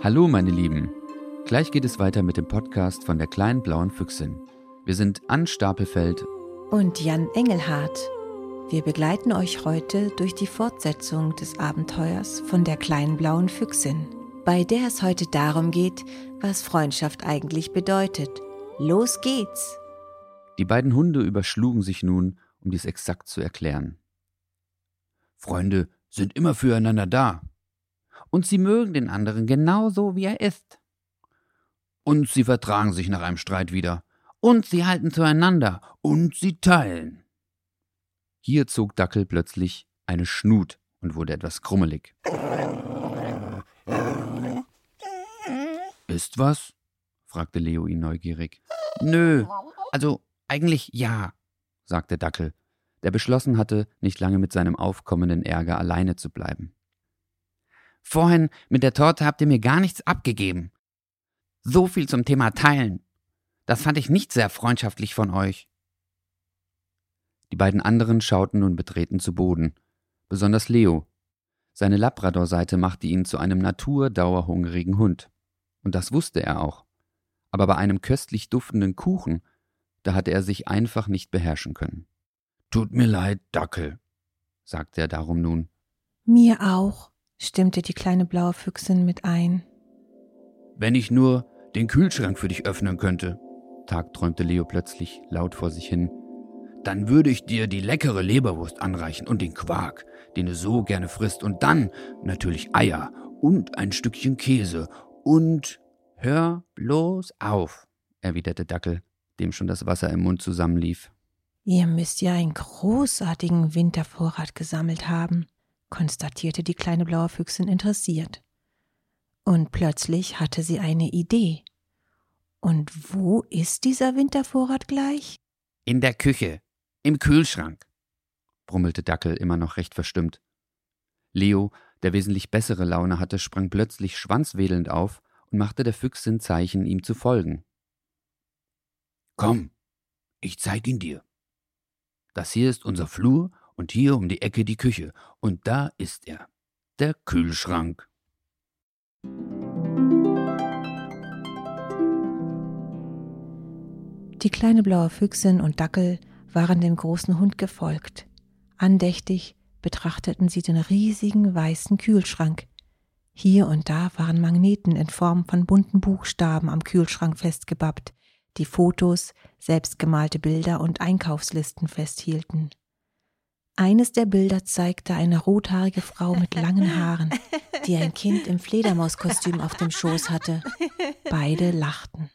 Hallo meine Lieben, gleich geht es weiter mit dem Podcast von der kleinen blauen Füchsin. Wir sind Ann Stapelfeld und Jan Engelhardt. Wir begleiten euch heute durch die Fortsetzung des Abenteuers von der kleinen blauen Füchsin, bei der es heute darum geht, was Freundschaft eigentlich bedeutet. Los geht's! Die beiden Hunde überschlugen sich nun, um dies exakt zu erklären. Freunde sind immer füreinander da. Und sie mögen den anderen genauso, wie er ist. Und sie vertragen sich nach einem Streit wieder. Und sie halten zueinander. Und sie teilen. Hier zog Dackel plötzlich eine Schnut und wurde etwas krummelig. Ist was? fragte Leo ihn neugierig. Nö, also eigentlich ja, sagte Dackel, der beschlossen hatte, nicht lange mit seinem aufkommenden Ärger alleine zu bleiben. Vorhin mit der Torte habt ihr mir gar nichts abgegeben. So viel zum Thema Teilen. Das fand ich nicht sehr freundschaftlich von euch. Die beiden anderen schauten nun betreten zu Boden, besonders Leo. Seine Labrador-Seite machte ihn zu einem naturdauerhungrigen Hund. Und das wusste er auch. Aber bei einem köstlich duftenden Kuchen, da hatte er sich einfach nicht beherrschen können. Tut mir leid, Dackel, sagte er darum nun. Mir auch, stimmte die kleine blaue Füchsin mit ein. Wenn ich nur den Kühlschrank für dich öffnen könnte, tagträumte Leo plötzlich laut vor sich hin, dann würde ich dir die leckere Leberwurst anreichen und den Quark, den du so gerne frisst, und dann natürlich Eier und ein Stückchen Käse und Hör bloß auf, erwiderte Dackel, dem schon das Wasser im Mund zusammenlief. Ihr müsst ja einen großartigen Wintervorrat gesammelt haben, konstatierte die kleine blaue Füchsin interessiert. Und plötzlich hatte sie eine Idee. Und wo ist dieser Wintervorrat gleich? In der Küche, im Kühlschrank, brummelte Dackel immer noch recht verstimmt. Leo, der wesentlich bessere Laune hatte, sprang plötzlich schwanzwedelnd auf und machte der Füchsin Zeichen, ihm zu folgen. Komm, ich zeig ihn dir. Das hier ist unser Flur und hier um die Ecke die Küche. Und da ist er, der Kühlschrank. Die kleine blaue Füchsin und Dackel waren dem großen Hund gefolgt. Andächtig betrachteten sie den riesigen weißen Kühlschrank. Hier und da waren Magneten in Form von bunten Buchstaben am Kühlschrank festgebappt, die Fotos, selbstgemalte Bilder und Einkaufslisten festhielten. Eines der Bilder zeigte eine rothaarige Frau mit langen Haaren, die ein Kind im Fledermauskostüm auf dem Schoß hatte. Beide lachten.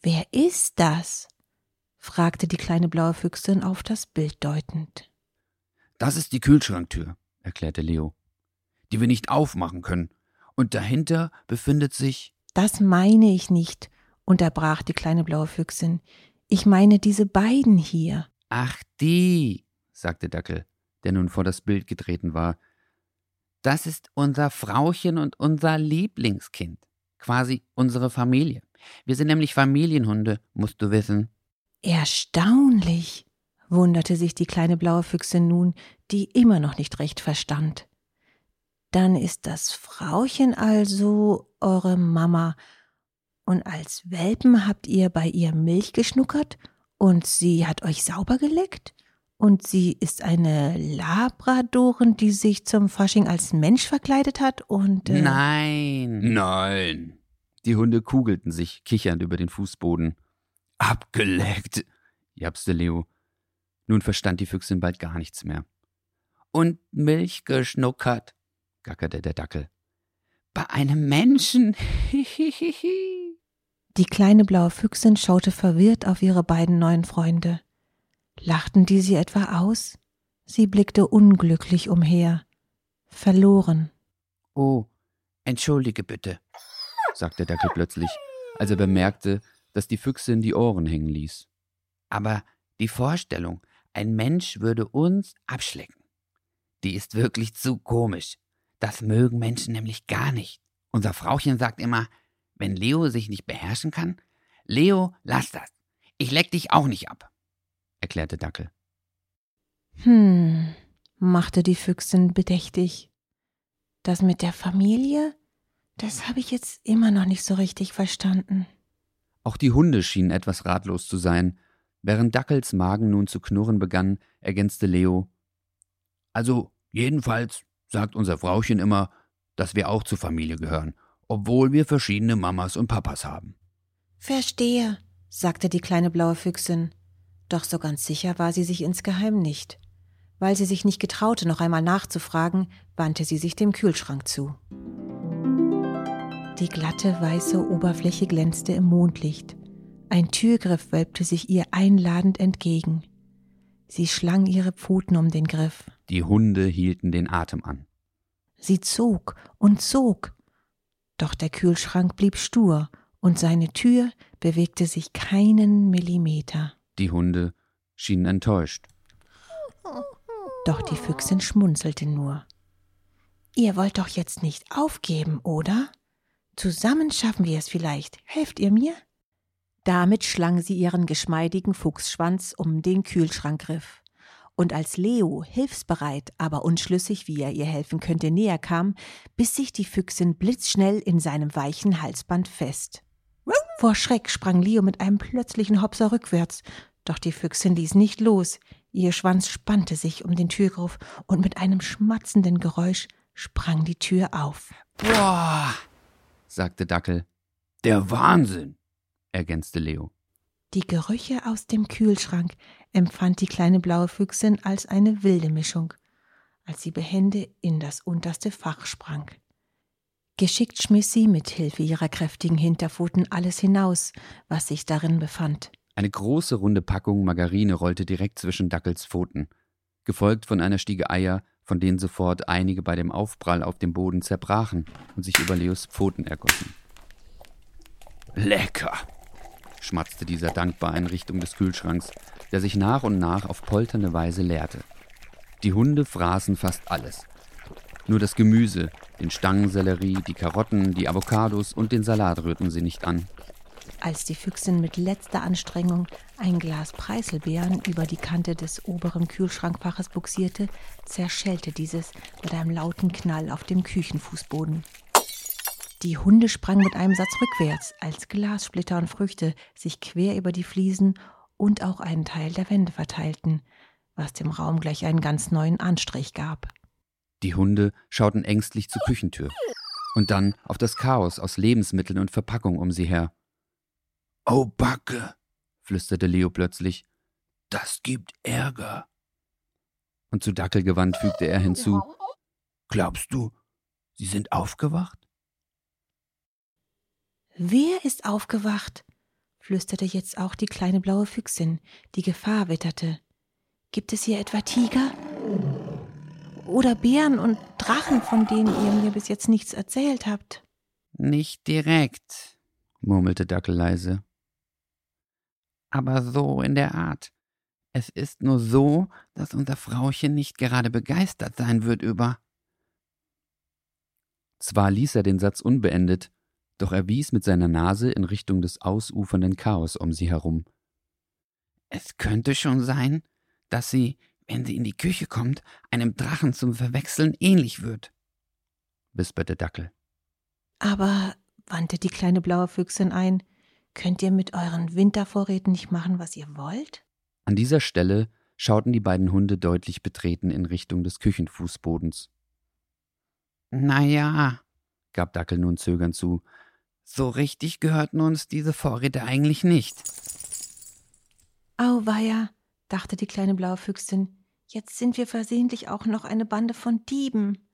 Wer ist das? fragte die kleine blaue Füchsin auf das Bild deutend. Das ist die Kühlschranktür, erklärte Leo, die wir nicht aufmachen können. Und dahinter befindet sich. Das meine ich nicht, unterbrach die kleine blaue Füchsin. Ich meine diese beiden hier. Ach, die, sagte Dackel, der nun vor das Bild getreten war. Das ist unser Frauchen und unser Lieblingskind. Quasi unsere Familie. Wir sind nämlich Familienhunde, musst du wissen. Erstaunlich, wunderte sich die kleine blaue Füchsin nun, die immer noch nicht recht verstand. Dann ist das Frauchen also eure Mama und als Welpen habt ihr bei ihr Milch geschnuckert und sie hat euch sauber geleckt? Und sie ist eine Labradorin, die sich zum Fasching als Mensch verkleidet hat und. Äh Nein. Nein. Die Hunde kugelten sich, kichernd über den Fußboden. Abgeleckt, japste Leo. Nun verstand die Füchsin bald gar nichts mehr. Und Milch geschnuckert, gackerte der Dackel. Bei einem Menschen. Hihihihi. Die kleine blaue Füchsin schaute verwirrt auf ihre beiden neuen Freunde. Lachten die sie etwa aus? Sie blickte unglücklich umher. Verloren. Oh, entschuldige bitte, sagte Dackel plötzlich, als er bemerkte, dass die Füchsin die Ohren hängen ließ. Aber die Vorstellung, ein Mensch würde uns abschlecken, die ist wirklich zu komisch. Das mögen Menschen nämlich gar nicht. Unser Frauchen sagt immer, wenn Leo sich nicht beherrschen kann? Leo, lass das. Ich leck dich auch nicht ab, erklärte Dackel. Hm, machte die Füchsin bedächtig. Das mit der Familie? Das habe ich jetzt immer noch nicht so richtig verstanden. Auch die Hunde schienen etwas ratlos zu sein. Während Dackels Magen nun zu knurren begann, ergänzte Leo. Also, jedenfalls sagt unser Frauchen immer, dass wir auch zur Familie gehören, obwohl wir verschiedene Mamas und Papas haben. Verstehe, sagte die kleine blaue Füchsin. Doch so ganz sicher war sie sich insgeheim nicht. Weil sie sich nicht getraute, noch einmal nachzufragen, wandte sie sich dem Kühlschrank zu. Die glatte weiße Oberfläche glänzte im Mondlicht. Ein Türgriff wölbte sich ihr einladend entgegen. Sie schlang ihre Pfoten um den Griff. Die Hunde hielten den Atem an. Sie zog und zog. Doch der Kühlschrank blieb stur und seine Tür bewegte sich keinen Millimeter. Die Hunde schienen enttäuscht. Doch die Füchsin schmunzelte nur. Ihr wollt doch jetzt nicht aufgeben, oder? Zusammen schaffen wir es vielleicht. Helft ihr mir? Damit schlang sie ihren geschmeidigen Fuchsschwanz um den Kühlschrankgriff. Und als Leo, hilfsbereit, aber unschlüssig, wie er ihr helfen könnte, näher kam, biss sich die Füchsin blitzschnell in seinem weichen Halsband fest. Vor Schreck sprang Leo mit einem plötzlichen Hopser rückwärts, doch die Füchsin ließ nicht los. Ihr Schwanz spannte sich um den Türgriff und mit einem schmatzenden Geräusch sprang die Tür auf. Boah, sagte Dackel. Der Wahnsinn, ergänzte Leo. Die Gerüche aus dem Kühlschrank empfand die kleine blaue Füchsin als eine wilde Mischung, als sie behende in das unterste Fach sprang. Geschickt schmiss sie mit Hilfe ihrer kräftigen Hinterpfoten alles hinaus, was sich darin befand. Eine große runde Packung Margarine rollte direkt zwischen Dackels Pfoten, gefolgt von einer Stiege Eier, von denen sofort einige bei dem Aufprall auf dem Boden zerbrachen und sich über Leos Pfoten ergossen. Lecker, schmatzte dieser dankbar in Richtung des Kühlschranks, der sich nach und nach auf polternde Weise leerte. Die Hunde fraßen fast alles. Nur das Gemüse, den Stangensellerie, die Karotten, die Avocados und den Salat rührten sie nicht an. Als die Füchsin mit letzter Anstrengung ein Glas Preiselbeeren über die Kante des oberen Kühlschrankfaches buxierte, zerschellte dieses mit einem lauten Knall auf dem Küchenfußboden. Die Hunde sprangen mit einem Satz rückwärts, als Glassplitter und Früchte sich quer über die Fliesen und auch einen Teil der Wände verteilten, was dem Raum gleich einen ganz neuen Anstrich gab. Die Hunde schauten ängstlich zur Küchentür und dann auf das Chaos aus Lebensmitteln und Verpackung um sie her. Oh, Backe, flüsterte Leo plötzlich. Das gibt Ärger. Und zu Dackel gewandt fügte er hinzu. Glaubst du, sie sind aufgewacht? Wer ist aufgewacht? flüsterte jetzt auch die kleine blaue Füchsin, die Gefahr witterte. Gibt es hier etwa Tiger? Oder Bären und Drachen, von denen ihr mir bis jetzt nichts erzählt habt? Nicht direkt, murmelte Dackel leise aber so in der Art. Es ist nur so, dass unser Frauchen nicht gerade begeistert sein wird über. Zwar ließ er den Satz unbeendet, doch er wies mit seiner Nase in Richtung des ausufernden Chaos um sie herum. Es könnte schon sein, dass sie, wenn sie in die Küche kommt, einem Drachen zum Verwechseln ähnlich wird, wisperte Dackel. Aber, wandte die kleine blaue Füchsin ein, Könnt ihr mit euren Wintervorräten nicht machen, was ihr wollt? An dieser Stelle schauten die beiden Hunde deutlich betreten in Richtung des Küchenfußbodens. Na ja, gab Dackel nun zögernd zu, so richtig gehörten uns diese Vorräte eigentlich nicht. Auweia, dachte die kleine blaue Füchsin, jetzt sind wir versehentlich auch noch eine Bande von Dieben.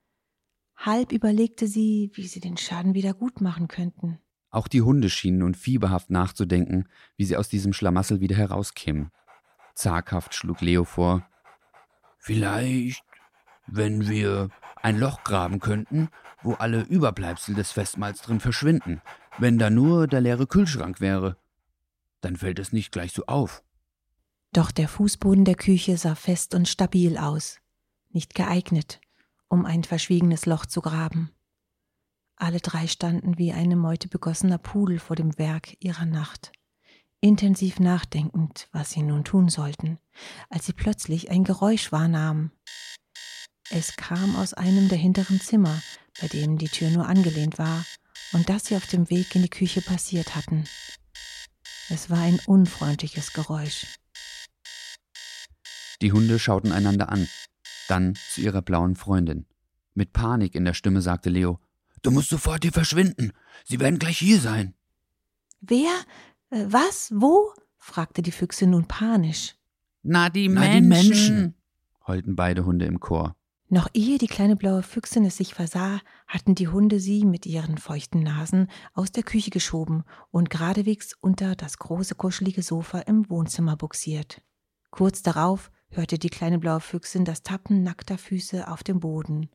Halb überlegte sie, wie sie den Schaden wieder gut machen könnten. Auch die Hunde schienen nun fieberhaft nachzudenken, wie sie aus diesem Schlamassel wieder herauskämen. Zaghaft schlug Leo vor. Vielleicht, wenn wir ein Loch graben könnten, wo alle Überbleibsel des Festmahls drin verschwinden, wenn da nur der leere Kühlschrank wäre. Dann fällt es nicht gleich so auf. Doch der Fußboden der Küche sah fest und stabil aus, nicht geeignet, um ein verschwiegenes Loch zu graben. Alle drei standen wie eine Meute begossener Pudel vor dem Werk ihrer Nacht, intensiv nachdenkend, was sie nun tun sollten, als sie plötzlich ein Geräusch wahrnahmen. Es kam aus einem der hinteren Zimmer, bei dem die Tür nur angelehnt war, und das sie auf dem Weg in die Küche passiert hatten. Es war ein unfreundliches Geräusch. Die Hunde schauten einander an, dann zu ihrer blauen Freundin. Mit Panik in der Stimme sagte Leo, Du musst sofort hier verschwinden. Sie werden gleich hier sein. Wer? Äh, was? Wo? fragte die Füchse nun panisch. Na, die Na, Menschen. die Menschen. heulten beide Hunde im Chor. Noch ehe die kleine blaue Füchsin es sich versah, hatten die Hunde sie mit ihren feuchten Nasen aus der Küche geschoben und geradewegs unter das große kuschelige Sofa im Wohnzimmer buxiert. Kurz darauf hörte die kleine blaue Füchsin das Tappen nackter Füße auf dem Boden,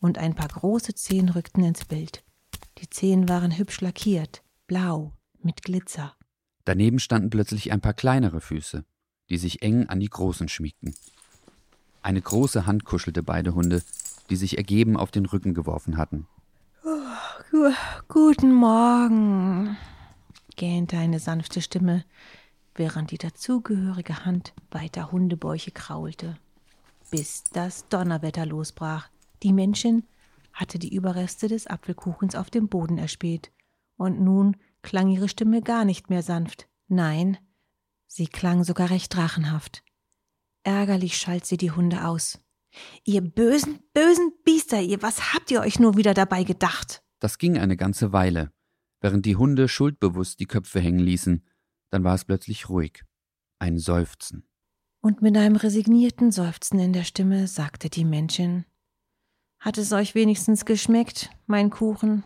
und ein paar große Zehen rückten ins Bild. Die Zehen waren hübsch lackiert, blau, mit Glitzer. Daneben standen plötzlich ein paar kleinere Füße, die sich eng an die großen schmiegten. Eine große Hand kuschelte beide Hunde, die sich ergeben auf den Rücken geworfen hatten. Gu- Guten Morgen, gähnte eine sanfte Stimme, während die dazugehörige Hand weiter Hundebäuche kraulte, bis das Donnerwetter losbrach. Die Menschen hatte die Überreste des Apfelkuchens auf dem Boden erspäht, und nun klang ihre Stimme gar nicht mehr sanft. Nein, sie klang sogar recht drachenhaft. Ärgerlich schalt sie die Hunde aus. Ihr bösen, bösen Biester, ihr, was habt ihr euch nur wieder dabei gedacht? Das ging eine ganze Weile, während die Hunde schuldbewusst die Köpfe hängen ließen. Dann war es plötzlich ruhig. Ein Seufzen. Und mit einem resignierten Seufzen in der Stimme sagte die Männchen Hat es euch wenigstens geschmeckt, mein Kuchen?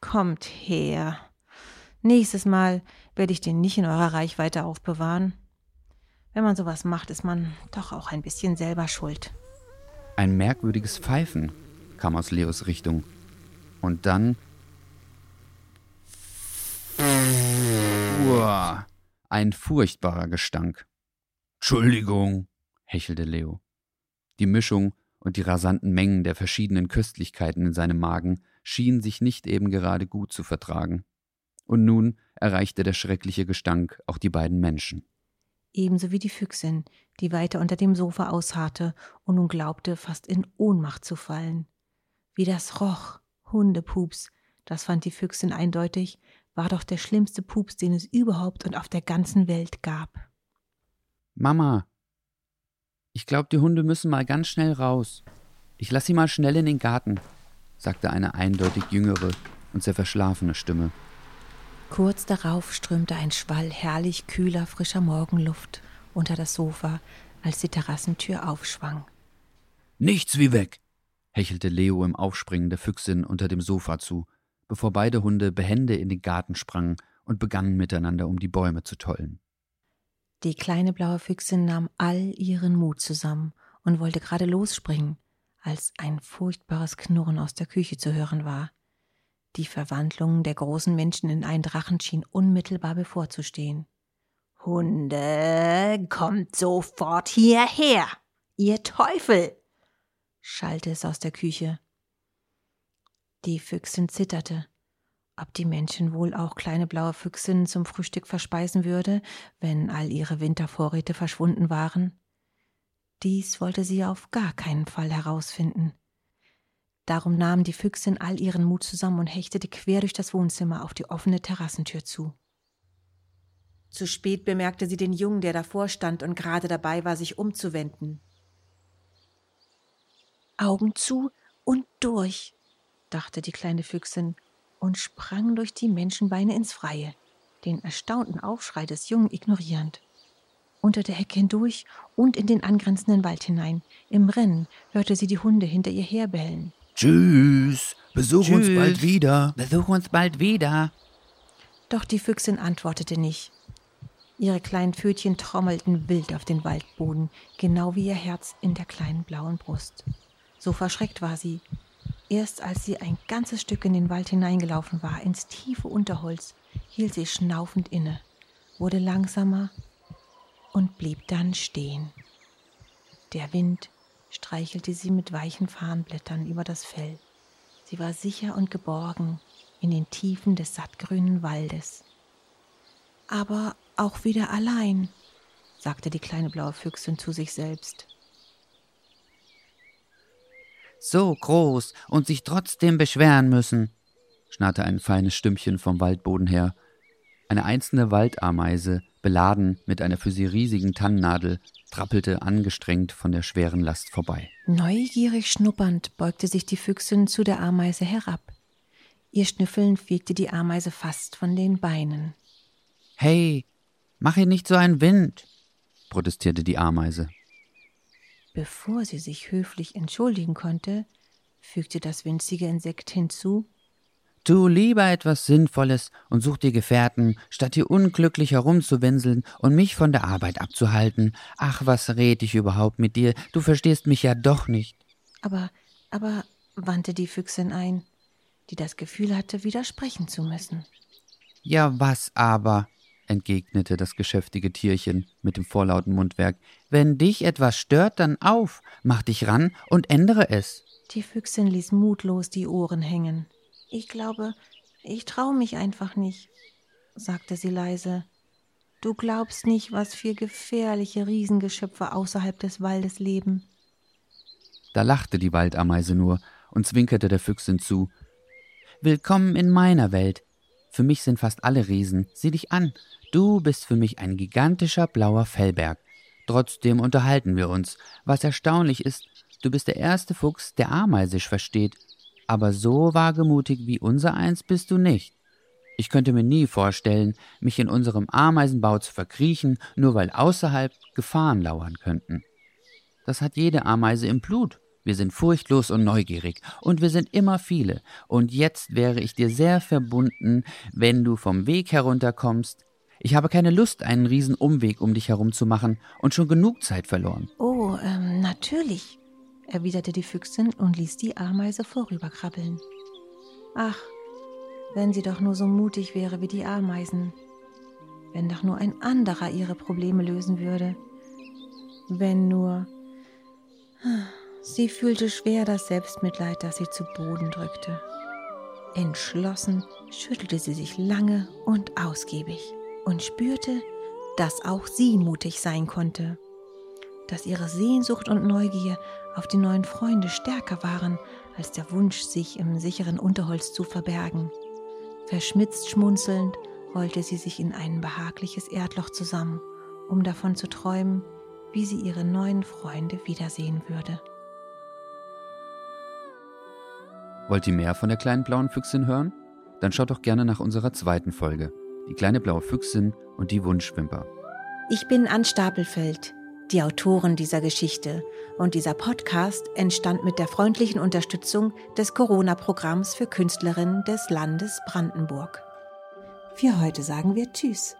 Kommt her. Nächstes Mal werde ich den nicht in eurer Reichweite aufbewahren. Wenn man sowas macht, ist man doch auch ein bisschen selber schuld. Ein merkwürdiges Pfeifen kam aus Leos Richtung. Und dann. Uah, ein furchtbarer Gestank. Entschuldigung. hechelte Leo. Die Mischung und die rasanten Mengen der verschiedenen Köstlichkeiten in seinem Magen schienen sich nicht eben gerade gut zu vertragen. Und nun erreichte der schreckliche Gestank auch die beiden Menschen. Ebenso wie die Füchsin, die weiter unter dem Sofa ausharrte und nun glaubte, fast in Ohnmacht zu fallen. Wie das roch, Hundepups, das fand die Füchsin eindeutig, war doch der schlimmste Pups, den es überhaupt und auf der ganzen Welt gab. Mama, ich glaube, die Hunde müssen mal ganz schnell raus. Ich lass sie mal schnell in den Garten, sagte eine eindeutig jüngere und sehr verschlafene Stimme. Kurz darauf strömte ein Schwall herrlich kühler, frischer Morgenluft unter das Sofa, als die Terrassentür aufschwang. Nichts wie weg. hechelte Leo im Aufspringen der Füchsin unter dem Sofa zu, bevor beide Hunde behende in den Garten sprangen und begannen miteinander um die Bäume zu tollen. Die kleine blaue Füchsin nahm all ihren Mut zusammen und wollte gerade losspringen, als ein furchtbares Knurren aus der Küche zu hören war. Die Verwandlung der großen Menschen in einen Drachen schien unmittelbar bevorzustehen. Hunde, kommt sofort hierher, ihr Teufel! schallte es aus der Küche. Die Füchsin zitterte. Ob die Menschen wohl auch kleine blaue Füchsinnen zum Frühstück verspeisen würde, wenn all ihre Wintervorräte verschwunden waren? Dies wollte sie auf gar keinen Fall herausfinden. Darum nahm die Füchsin all ihren Mut zusammen und hechtete quer durch das Wohnzimmer auf die offene Terrassentür zu. Zu spät bemerkte sie den Jungen, der davor stand und gerade dabei war, sich umzuwenden. Augen zu und durch, dachte die kleine Füchsin und sprang durch die Menschenbeine ins Freie, den erstaunten Aufschrei des Jungen ignorierend. Unter der Hecke hindurch und in den angrenzenden Wald hinein. Im Rennen hörte sie die Hunde hinter ihr herbellen. Tschüss. Besuch uns Tschüss. bald wieder. Besuch uns bald wieder. Doch die Füchsin antwortete nicht. Ihre kleinen Pfötchen trommelten wild auf den Waldboden, genau wie ihr Herz in der kleinen blauen Brust. So verschreckt war sie. Erst als sie ein ganzes Stück in den Wald hineingelaufen war, ins tiefe Unterholz, hielt sie schnaufend inne, wurde langsamer und blieb dann stehen. Der Wind streichelte sie mit weichen Farnblättern über das Fell. Sie war sicher und geborgen in den Tiefen des sattgrünen Waldes. Aber auch wieder allein, sagte die kleine blaue Füchsin zu sich selbst. So groß und sich trotzdem beschweren müssen, schnarrte ein feines Stimmchen vom Waldboden her. Eine einzelne Waldameise, beladen mit einer für sie riesigen Tannennadel, trappelte angestrengt von der schweren Last vorbei. Neugierig schnuppernd beugte sich die Füchsin zu der Ameise herab. Ihr Schnüffeln fegte die Ameise fast von den Beinen. Hey, mach ihr nicht so einen Wind, protestierte die Ameise. Bevor sie sich höflich entschuldigen konnte, fügte das winzige Insekt hinzu Tu lieber etwas Sinnvolles und such dir Gefährten, statt hier unglücklich herumzuwinseln und mich von der Arbeit abzuhalten. Ach, was red ich überhaupt mit dir? Du verstehst mich ja doch nicht. Aber, aber, wandte die Füchsin ein, die das Gefühl hatte, widersprechen zu müssen. Ja, was aber? Entgegnete das geschäftige Tierchen mit dem vorlauten Mundwerk. Wenn dich etwas stört, dann auf, mach dich ran und ändere es. Die Füchsin ließ mutlos die Ohren hängen. Ich glaube, ich traue mich einfach nicht, sagte sie leise. Du glaubst nicht, was für gefährliche Riesengeschöpfe außerhalb des Waldes leben. Da lachte die Waldameise nur und zwinkerte der Füchsin zu. Willkommen in meiner Welt. Für mich sind fast alle Riesen. Sieh dich an. Du bist für mich ein gigantischer blauer Fellberg. Trotzdem unterhalten wir uns. Was erstaunlich ist, du bist der erste Fuchs, der Ameisisch versteht aber so wagemutig wie unser eins bist du nicht. Ich könnte mir nie vorstellen, mich in unserem Ameisenbau zu verkriechen, nur weil außerhalb Gefahren lauern könnten. Das hat jede Ameise im Blut. Wir sind furchtlos und neugierig, und wir sind immer viele, und jetzt wäre ich dir sehr verbunden, wenn du vom Weg herunterkommst. Ich habe keine Lust, einen Riesenumweg um dich herum zu machen und schon genug Zeit verloren. Oh, ähm, natürlich, erwiderte die Füchsin und ließ die Ameise vorüberkrabbeln. Ach, wenn sie doch nur so mutig wäre wie die Ameisen, wenn doch nur ein anderer ihre Probleme lösen würde, wenn nur... Sie fühlte schwer das Selbstmitleid, das sie zu Boden drückte. Entschlossen schüttelte sie sich lange und ausgiebig und spürte, dass auch sie mutig sein konnte dass ihre Sehnsucht und Neugier auf die neuen Freunde stärker waren als der Wunsch, sich im sicheren Unterholz zu verbergen. Verschmitzt schmunzelnd rollte sie sich in ein behagliches Erdloch zusammen, um davon zu träumen, wie sie ihre neuen Freunde wiedersehen würde. Wollt ihr mehr von der kleinen blauen Füchsin hören? Dann schaut doch gerne nach unserer zweiten Folge, die kleine blaue Füchsin und die Wunschwimper. Ich bin Ann Stapelfeld die Autoren dieser Geschichte. Und dieser Podcast entstand mit der freundlichen Unterstützung des Corona-Programms für Künstlerinnen des Landes Brandenburg. Für heute sagen wir Tschüss.